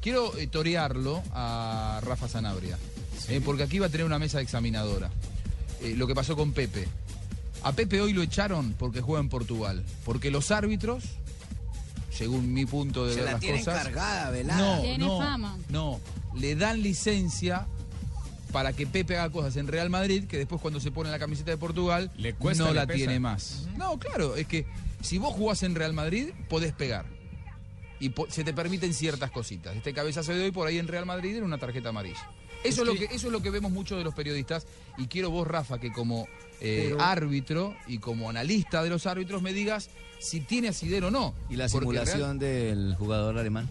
Quiero eh, torearlo a Rafa Sanabria, eh, porque aquí va a tener una mesa examinadora. Eh, lo que pasó con Pepe. A Pepe hoy lo echaron porque juega en Portugal. Porque los árbitros, según mi punto de Se ver la las tiene cosas. cargada, velada. No, Tiene no, fama. no. Le dan licencia para que Pepe haga cosas en Real Madrid que después cuando se pone la camiseta de Portugal Le cuesta, no le la pesa. tiene más. No, claro, es que si vos jugás en Real Madrid, podés pegar. Y se te permiten ciertas cositas. Este cabezazo de hoy por ahí en Real Madrid era una tarjeta amarilla. Eso es, lo que, eso es lo que vemos muchos de los periodistas. Y quiero vos, Rafa, que como eh, árbitro y como analista de los árbitros me digas si tiene asidero o no. ¿Y la Porque simulación del jugador alemán?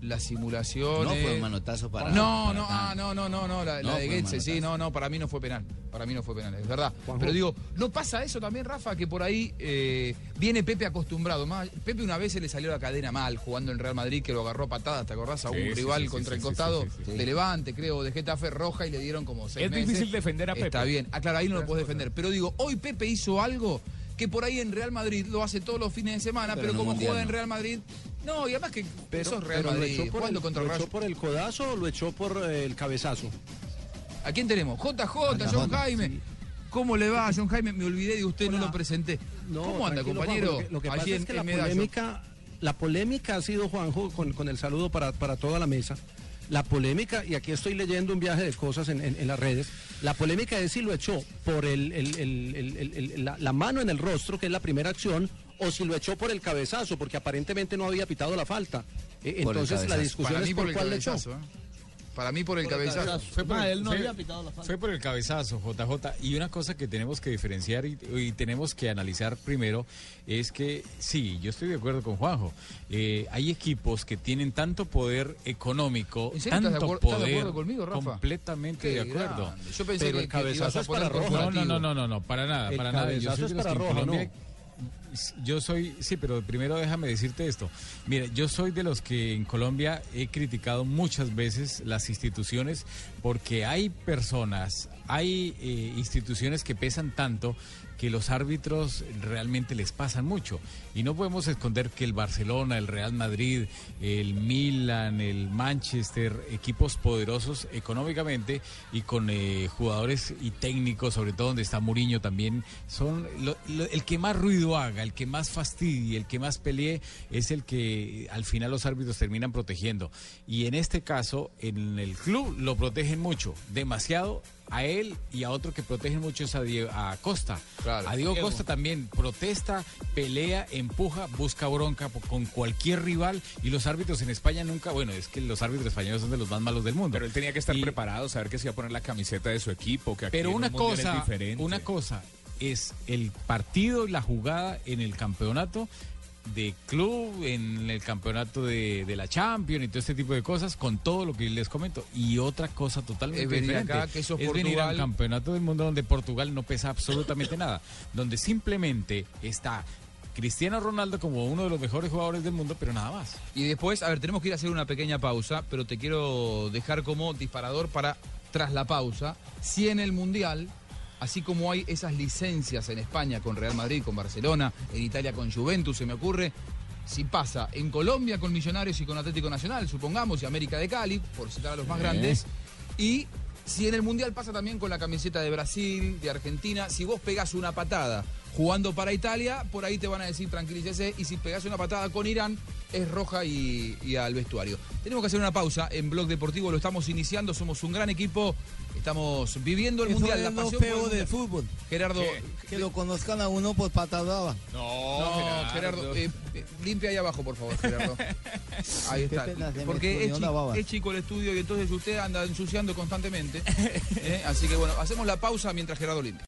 Real- la simulación. No fue un manotazo para. no, para no, ah, no, no, no, no, la, No la de fue Goetze, sí, no, no, para mí no fue penal. Para mí no fue penal, es verdad. Pero digo, ¿no pasa eso también, Rafa? Que por ahí eh, viene Pepe acostumbrado. Más, Pepe una vez se le salió la cadena mal jugando en Real Madrid, que lo agarró a patadas, ¿te acordás? A un Sí, rival sí, sí, contra sí, el costado sí, sí, sí. de Levante, creo, de Getafe roja y le dieron como seis Es meses. difícil defender a Pepe. Está bien. Ah, claro, ahí no lo puedes defender. Pero digo, hoy Pepe hizo algo que por ahí en Real Madrid lo hace todos los fines de semana, Pero como mundial juega en. Real Madrid. No, y además que Pero, sos Real pero lo Madrid, echó por, jugando el, contra lo echó por el codazo o lo echó por eh, el cabezazo. ¿A quién tenemos? JJ, John Jaime. ¿Cómo le va, John Jaime? Me olvidé de usted, no Hola. lo presenté. No, ¿Cómo anda, compañero? Lo que, lo que pasa es que la polémica, la polémica ha sido, Juanjo, con, con el saludo para, para toda la mesa. La polémica, y aquí estoy leyendo un viaje de cosas en, en- en las redes, la polémica es si lo echó por el, el- el- el- el- el- la, la mano en el rostro, que es la primera acción, o si lo echó por el cabezazo, porque aparentemente no había pitado la falta. Eh, Entonces la discusión Para es por, por el cuál le echó. cabezazo. ¿eh? Para mí por el cabezazo. Fue por, Ah, el, él no fue- había pitado la falta. fue por el cabezazo, JJ. Y una cosa que tenemos que diferenciar y, y tenemos que analizar primero es que, sí, yo estoy de acuerdo con Juanjo. Eh, hay equipos que tienen tanto poder económico, ¿En serio estás tanto de estás de poder. acuerdo conmigo, Rafa? completamente Qué de acuerdo. grande. Yo pensé Pero que, el cabezazo es para rojo. No, no, no, no, no, no, para nada, El para nada. Yo cabezazo soy es de los para que en roja, Colombia- ¿no? Yo soy, sí, pero primero déjame decirte esto. Mira, yo soy de los que en Colombia he criticado muchas veces las instituciones porque hay personas, hay eh, instituciones que pesan tanto que los árbitros realmente les pasan mucho. Y no podemos esconder que el Barcelona, el Real Madrid, el Milan, el Manchester, equipos poderosos económicamente y con eh, jugadores y técnicos, sobre todo donde está Mourinho también, son el que más ruido haga, el que más fastidie, el que más pelee, es el que al final los árbitros terminan protegiendo. Y en este caso, en el club lo protegen mucho, demasiado a él y a otro que protegen mucho es a, Diego, a Costa. Claro. A Diego Costa también protesta, pelea, empuja, busca bronca con cualquier rival y los árbitros en España nunca, bueno, es que los árbitros españoles son de los más malos del mundo. Pero él tenía que estar Y- preparado, saber que se iba a poner la camiseta de su equipo, que aquí Pero en una un cosa, es diferente. una cosa es el partido y la jugada en el campeonato de club, en el campeonato de, de la Champions y todo este tipo de cosas, con todo lo que les comento. Y otra cosa totalmente Es venir diferente. acá, que eso es venir al Portugal. campeonato del mundo donde Portugal no pesa absolutamente nada, donde simplemente está Cristiano Ronaldo como uno de los mejores jugadores del mundo, pero nada más. Y después, a ver, tenemos que ir a hacer una pequeña pausa, pero te quiero dejar como disparador para, tras la pausa, si en el Mundial, así como hay esas licencias en España con Real Madrid, con Barcelona, en Italia con Juventus, se me ocurre, si pasa en Colombia con Millonarios y con Atlético Nacional, supongamos, y América de Cali, por citar a los más grandes, y si en el Mundial pasa también con la camiseta de Brasil, de Argentina, si vos pegás una patada jugando para Italia, por ahí te van a decir tranquilícese, y si pegás una patada con Irán, es roja y, y al vestuario. Tenemos que hacer una pausa en Blog Deportivo, lo estamos iniciando, somos un gran equipo, estamos viviendo el Eso Mundial, es la lo pasión feo Mundial. del fútbol. Gerardo, Que lo conozcan a uno por pata brava. no, Gerardo, eh, eh, limpia ahí abajo, por favor, Gerardo. Ahí está. Porque es chico el estudio y entonces usted anda ensuciando constantemente. Eh, Así que bueno, hacemos la pausa mientras Gerardo limpia.